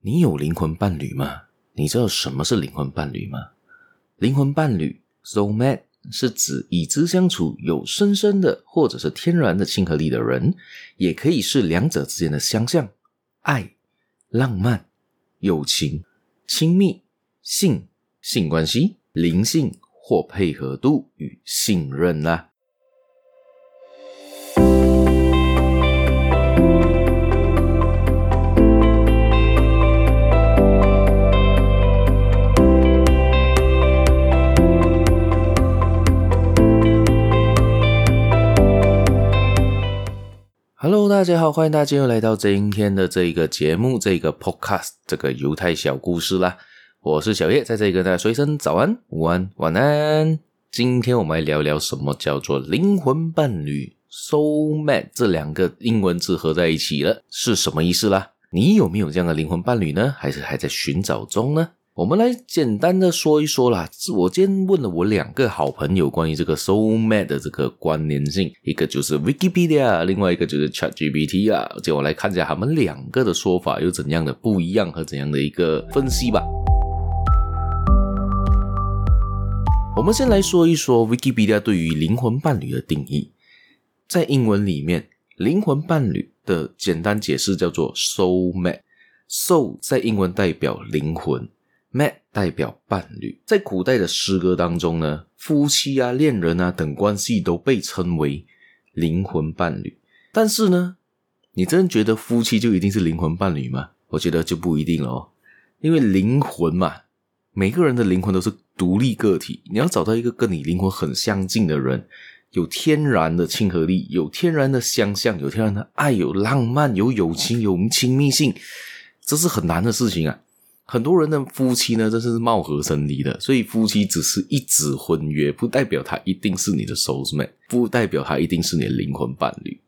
你有灵魂伴侣吗？你知道什么是灵魂伴侣吗？灵魂伴侣 （soulmate） 是指已知相处有深深的或者是天然的亲和力的人，也可以是两者之间的相像、爱、浪漫、友情、亲密、性、性关系、灵性或配合度与信任啦。大家好，欢迎大家又来到今天的这一个节目，这个 Podcast，这个犹太小故事啦。我是小叶，在这里跟大家说一声早安、午安、晚安。今天我们来聊聊什么叫做灵魂伴侣 （soulmate） 这两个英文字合在一起了，是什么意思啦？你有没有这样的灵魂伴侣呢？还是还在寻找中呢？我们来简单的说一说啦。我今天问了我两个好朋友关于这个 soulmate 的这个关联性，一个就是 Wikipedia，另外一个就是 ChatGPT 啊。就我来看一下他们两个的说法有怎样的不一样和怎样的一个分析吧。我们先来说一说 Wikipedia 对于灵魂伴侣的定义，在英文里面，灵魂伴侣的简单解释叫做 soulmate。soul 在英文代表灵魂。，mat 代表伴侣，在古代的诗歌当中呢，夫妻啊、恋人啊等关系都被称为灵魂伴侣。但是呢，你真的觉得夫妻就一定是灵魂伴侣吗？我觉得就不一定了哦。因为灵魂嘛，每个人的灵魂都是独立个体，你要找到一个跟你灵魂很相近的人，有天然的亲和力，有天然的相像，有天然的爱，有浪漫，有友情，有亲密性，这是很难的事情啊。很多人的夫妻呢，真是貌合神离的，所以夫妻只是一纸婚约，不代表他一定是你的 soulmate，不代表他一定是你的灵魂伴侣。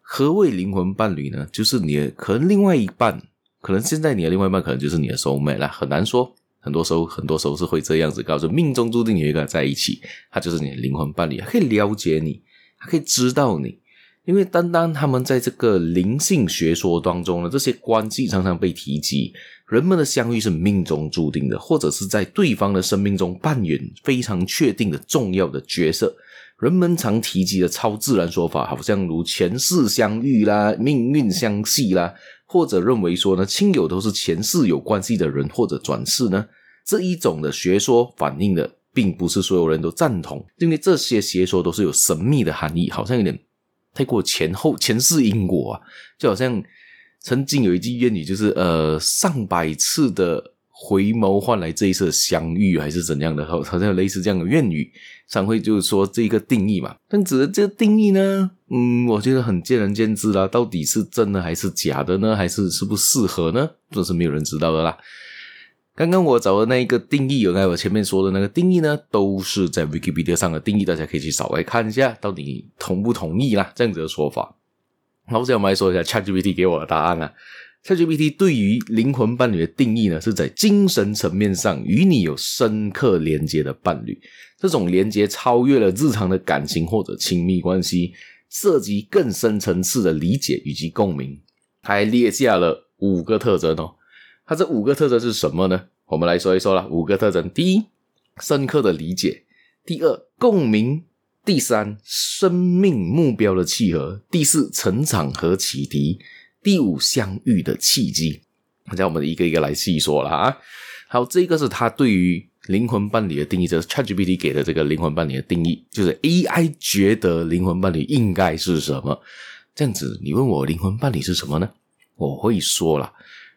何谓灵魂伴侣呢？就是你的可能另外一半，可能现在你的另外一半可能就是你的 soulmate 啦，很难说。很多时候，很多时候是会这样子告诉，命中注定有一个在一起，他就是你的灵魂伴侣，他可以了解你，他可以知道你。因为单单他们在这个灵性学说当中呢，这些关系常常被提及。人们的相遇是命中注定的，或者是在对方的生命中扮演非常确定的重要的角色。人们常提及的超自然说法，好像如前世相遇啦、命运相系啦，或者认为说呢，亲友都是前世有关系的人，或者转世呢，这一种的学说反映的并不是所有人都赞同，因为这些学说都是有神秘的含义，好像有点太过前后前世因果啊，就好像。曾经有一句谚语，就是呃，上百次的回眸换来这一次的相遇，还是怎样的？好，好像类似这样的谚语，商会就是说这个定义嘛。但指的这个定义呢，嗯，我觉得很见仁见智啦。到底是真的还是假的呢？还是适不适合呢？这是没有人知道的啦。刚刚我找的那一个定义，有在我前面说的那个定义呢，都是在 Wikipedia 上的定义，大家可以去稍微看一下，到底同不同意啦？这样子的说法。好，现在我们来说一下 ChatGPT 给我的答案啊。ChatGPT 对于灵魂伴侣的定义呢，是在精神层面上与你有深刻连接的伴侣，这种连接超越了日常的感情或者亲密关系，涉及更深层次的理解以及共鸣。他还列下了五个特征哦。它这五个特征是什么呢？我们来说一说啦。五个特征：第一，深刻的理解；第二，共鸣。第三，生命目标的契合；第四，成长和启迪；第五，相遇的契机。那我们一个一个来细说了啊。好，这个是他对于灵魂伴侣的定义，就是 ChatGPT 给的这个灵魂伴侣的定义，就是 AI 觉得灵魂伴侣应该是什么？这样子，你问我灵魂伴侣是什么呢？我会说啦，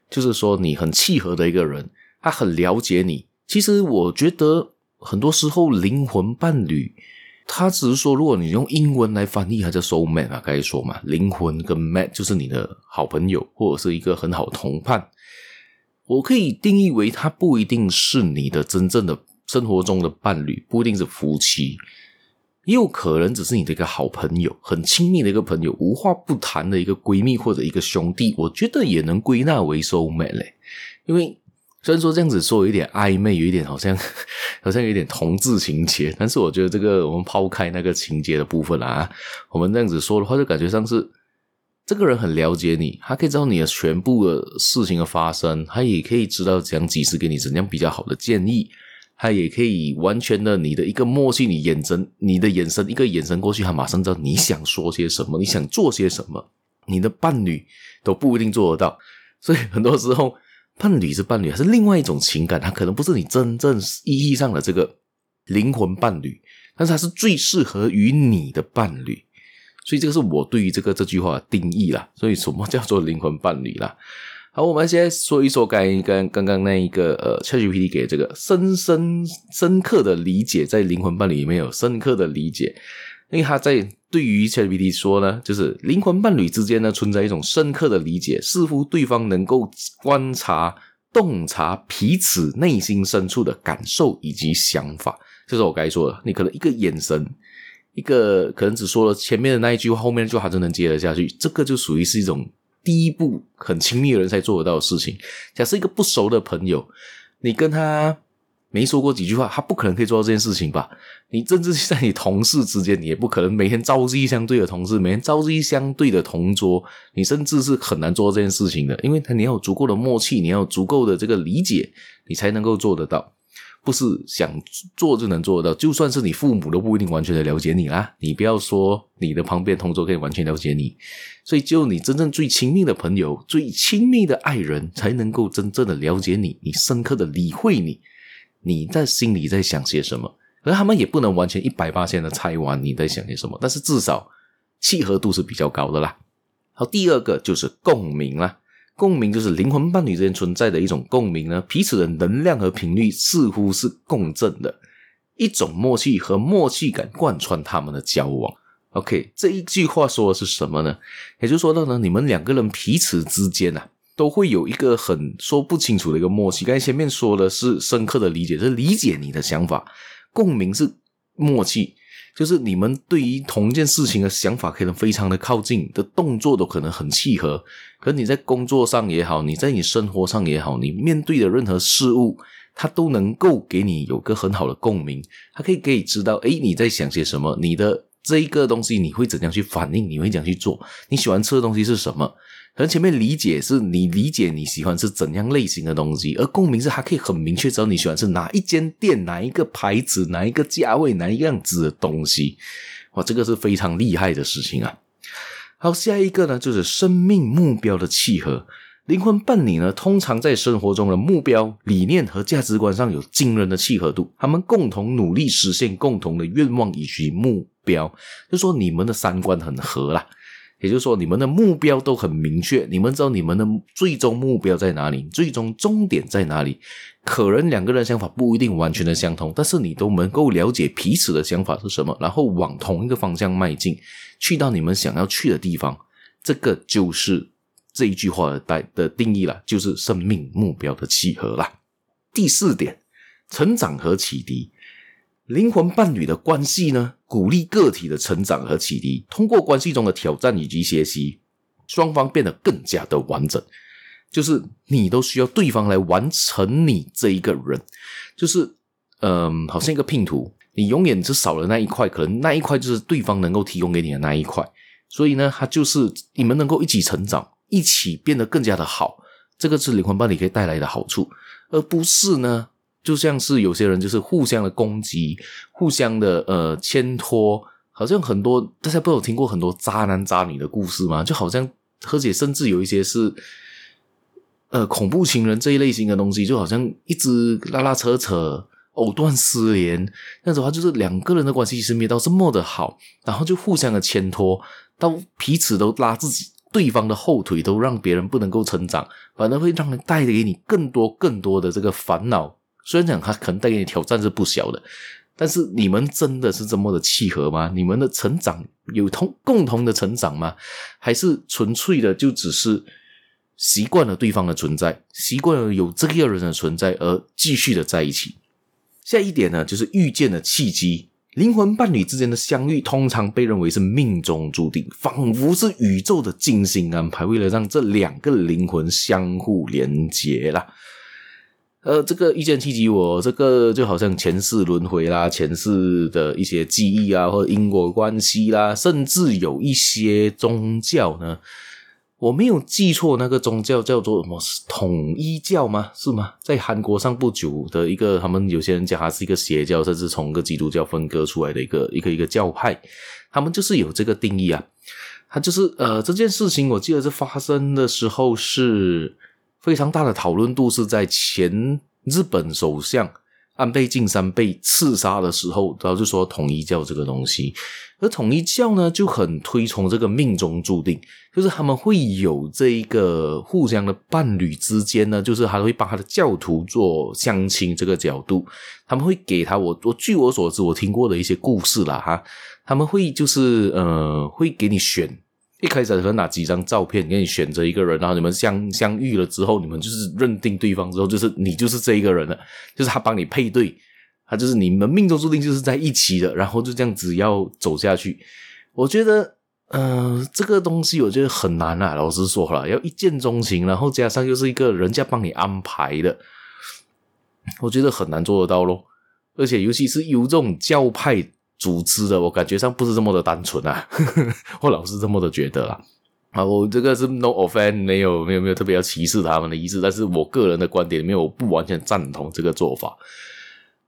就是说你很契合的一个人，他很了解你。其实我觉得很多时候灵魂伴侣。他只是说，如果你用英文来翻译，它叫 soulmate 啊，可以说嘛，灵魂跟 mate 就是你的好朋友或者是一个很好同伴。我可以定义为，他不一定是你的真正的生活中的伴侣，不一定是夫妻，也有可能只是你的一个好朋友，很亲密的一个朋友，无话不谈的一个闺蜜或者一个兄弟，我觉得也能归纳为 soulmate 嘞，因为。虽然说这样子说有一点暧昧，有一点好像 好像有一点同志情节，但是我觉得这个我们抛开那个情节的部分啊，我们这样子说的话，就感觉上是这个人很了解你，他可以知道你的全部的事情的发生，他也可以知道怎样及时给你怎样比较好的建议，他也可以完全的你的一个默契，你眼神，你的眼神一个眼神过去，他马上知道你想说些什么，你想做些什么，你的伴侣都不一定做得到，所以很多时候伴侣是伴侣，还是另外一种情感，他可能不是你真正意义上的这个灵魂伴侣，但是他是最适合于你的伴侣。所以这个是我对于这个这句话的定义啦。所以什么叫做灵魂伴侣啦？好，我们现在说一说刚刚刚刚那一个呃，ChatGPT 给这个深深深刻的理解，在灵魂伴侣里面有深刻的理解，因为他在对于 ChatGPT 说呢，就是灵魂伴侣之间呢存在一种深刻的理解，似乎对方能够观察、洞察彼此内心深处的感受以及想法。这是我刚才说的，你可能一个眼神。一个可能只说了前面的那一句话，后面就还是能接得下去。这个就属于是一种第一步很亲密的人才做得到的事情。假设一个不熟的朋友，你跟他没说过几句话，他不可能可以做到这件事情吧？你甚至在你同事之间，你也不可能每天朝夕相对的同事，每天朝夕相对的同桌，你甚至是很难做到这件事情的，因为你要有足够的默契，你要有足够的这个理解，你才能够做得到。不是想做就能做得到，就算是你父母都不一定完全的了解你啦。你不要说你的旁边同桌可以完全了解你，所以只有你真正最亲密的朋友、最亲密的爱人，才能够真正的了解你，你深刻的理会你，你在心里在想些什么。而他们也不能完全一百八千的猜完你在想些什么，但是至少契合度是比较高的啦。好，第二个就是共鸣啦。共鸣就是灵魂伴侣之间存在的一种共鸣呢，彼此的能量和频率似乎是共振的，一种默契和默契感贯穿他们的交往。OK，这一句话说的是什么呢？也就是说到呢，你们两个人彼此之间啊，都会有一个很说不清楚的一个默契。刚才前面说的是深刻的理解，是理解你的想法；共鸣是默契。就是你们对于同一件事情的想法可能非常的靠近，的动作都可能很契合。可你在工作上也好，你在你生活上也好，你面对的任何事物，它都能够给你有个很好的共鸣。它可以给你知道，诶，你在想些什么？你的这一个东西你会怎样去反应？你会怎样去做？你喜欢吃的东西是什么？可能前面理解是你理解你喜欢吃怎样类型的东西，而共鸣是还可以很明确知道你喜欢吃哪一间店、哪一个牌子、哪一个价位、哪一样子的东西。哇，这个是非常厉害的事情啊！好，下一个呢，就是生命目标的契合。灵魂伴侣呢，通常在生活中的目标、理念和价值观上有惊人的契合度，他们共同努力实现共同的愿望以及目标，就说你们的三观很合啦。也就是说，你们的目标都很明确，你们知道你们的最终目标在哪里，最终终点在哪里。可能两个人想法不一定完全的相同，但是你都能够了解彼此的想法是什么，然后往同一个方向迈进，去到你们想要去的地方。这个就是这一句话的带的定义了，就是生命目标的契合啦。第四点，成长和启迪。灵魂伴侣的关系呢，鼓励个体的成长和启迪，通过关系中的挑战以及学习，双方变得更加的完整。就是你都需要对方来完成你这一个人，就是嗯，好像一个拼图，你永远只少了那一块，可能那一块就是对方能够提供给你的那一块。所以呢，它就是你们能够一起成长，一起变得更加的好，这个是灵魂伴侣可以带来的好处，而不是呢。就像是有些人就是互相的攻击，互相的呃牵拖，好像很多大家不有听过很多渣男渣女的故事吗？就好像而且甚至有一些是呃恐怖情人这一类型的东西，就好像一直拉拉扯扯，藕断丝连，那样的话就是两个人的关系其实没到这么的好，然后就互相的牵拖，到彼此都拉自己对方的后腿，都让别人不能够成长，反而会让人带给你更多更多的这个烦恼。虽然讲他可能带给你挑战是不小的，但是你们真的是这么的契合吗？你们的成长有同共同的成长吗？还是纯粹的就只是习惯了对方的存在，习惯了有这个人的存在而继续的在一起？下一点呢，就是遇见的契机。灵魂伴侣之间的相遇，通常被认为是命中注定，仿佛是宇宙的精心安排，为了让这两个灵魂相互连结啦。呃，这个遇见契机，我这个就好像前世轮回啦，前世的一些记忆啊，或者因果关系啦，甚至有一些宗教呢，我没有记错，那个宗教叫做什么统一教吗？是吗？在韩国上不久的一个，他们有些人讲它是一个邪教，甚至从个基督教分割出来的一个一个一个教派，他们就是有这个定义啊。他就是呃，这件事情我记得是发生的时候是非常大的讨论度，是在前日本首相。安倍晋三被刺杀的时候，然后就说统一教这个东西，而统一教呢就很推崇这个命中注定，就是他们会有这一个互相的伴侣之间呢，就是他会把他的教徒做相亲这个角度，他们会给他我我据我所知我听过的一些故事啦哈，他们会就是呃会给你选。一开始可能拿几张照片给你选择一个人，然后你们相相遇了之后，你们就是认定对方之后，就是你就是这一个人了，就是他帮你配对，他就是你们命中注定就是在一起的，然后就这样子要走下去。我觉得，呃，这个东西我觉得很难啊，老实说了，要一见钟情，然后加上又是一个人家帮你安排的，我觉得很难做得到咯。而且尤其是有这种教派。组织的，我感觉上不是这么的单纯啊，我老是这么的觉得啦。啊，我这个是 no offense，没有没有没有特别要歧视他们的意思，但是我个人的观点里面，我不完全赞同这个做法。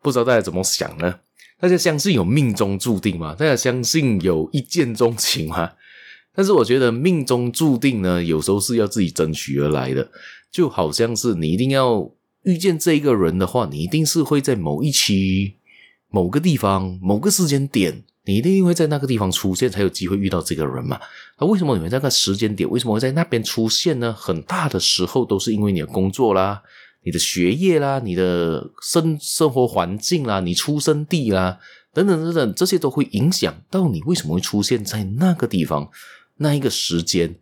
不知道大家怎么想呢？大家相信有命中注定吗？大家相信有一见钟情吗？但是我觉得命中注定呢，有时候是要自己争取而来的，就好像是你一定要遇见这一个人的话，你一定是会在某一期。某个地方，某个时间点，你一定会在那个地方出现，才有机会遇到这个人嘛？那为什么你会在那个时间点，为什么会在那边出现呢？很大的时候都是因为你的工作啦、你的学业啦、你的生生活环境啦、你出生地啦等等等等，这些都会影响到你为什么会出现在那个地方、那一个时间、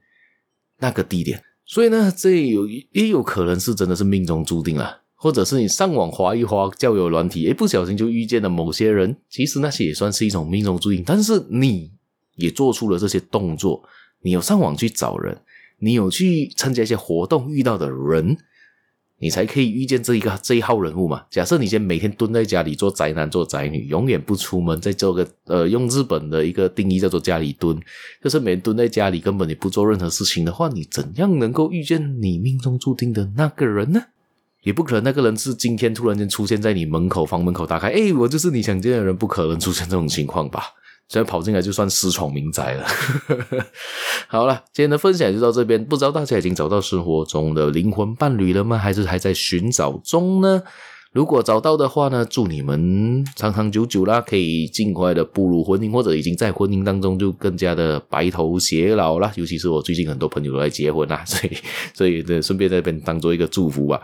那个地点。所以呢，这有也有可能是真的是命中注定了。或者是你上网滑一滑交友软体，诶，不小心就遇见了某些人，其实那些也算是一种命中注定。但是你也做出了这些动作，你有上网去找人，你有去参加一些活动遇到的人，你才可以遇见这一个这一号人物嘛。假设你先每天蹲在家里做宅男做宅女，永远不出门，再做个呃，用日本的一个定义叫做家里蹲，就是每天蹲在家里，根本你不做任何事情的话，你怎样能够遇见你命中注定的那个人呢？也不可能那个人是今天突然间出现在你门口，房门口打开，诶，我就是你想见的人，不可能出现这种情况吧？现在跑进来就算私闯民宅了。好了，今天的分享就到这边，不知道大家已经找到生活中的灵魂伴侣了吗？还是还在寻找中呢？如果找到的话呢，祝你们长长久久啦，可以尽快的步入婚姻，或者已经在婚姻当中就更加的白头偕老啦。尤其是我最近很多朋友都在结婚啦，所以所以呢，顺便在这边当做一个祝福吧。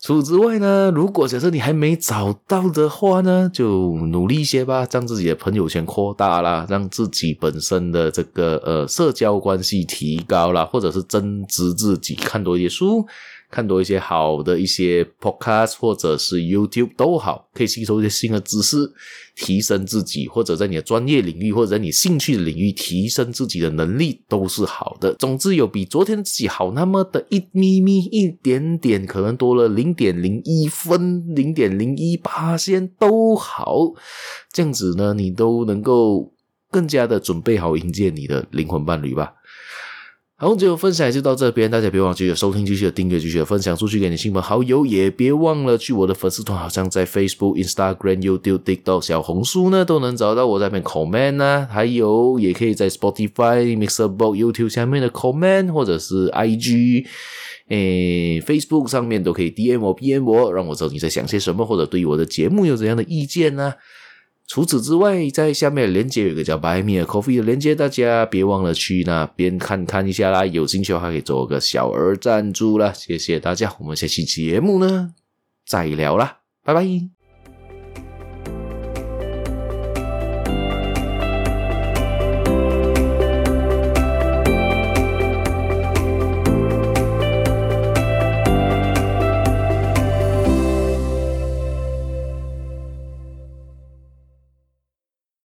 除此之外呢，如果假设你还没找到的话呢，就努力一些吧，让自己的朋友圈扩大啦，让自己本身的这个呃社交关系提高啦，或者是增值自己，看多一些书。看多一些好的一些 podcast 或者是 YouTube 都好，可以吸收一些新的知识，提升自己，或者在你的专业领域或者在你兴趣领域提升自己的能力都是好的。总之有比昨天自己好那么的一咪咪一点点，可能多了零点零一分、零点零一八仙都好，这样子呢，你都能够更加的准备好迎接你的灵魂伴侣吧。好，这个分享就到这边，大家别忘了收听、继续订阅、继续分享出去给你亲朋好友，也别忘了去我的粉丝团，好像在 Facebook、Instagram、YouTube、TikTok、小红书呢都能找到我在那边 comment 啊，还有也可以在 Spotify、MixerBox、YouTube 下面的 comment，或者是 IG、诶 Facebook 上面都可以 DM 我、PM 我，让我知道你在想些什么，或者对于我的节目有怎样的意见呢？除此之外，在下面的链接有个叫 Buy Me a Coffee 的链接，大家别忘了去那边看看一下啦。有兴趣的话，可以做个小额赞助啦。谢谢大家，我们下期节目呢再聊啦，拜拜。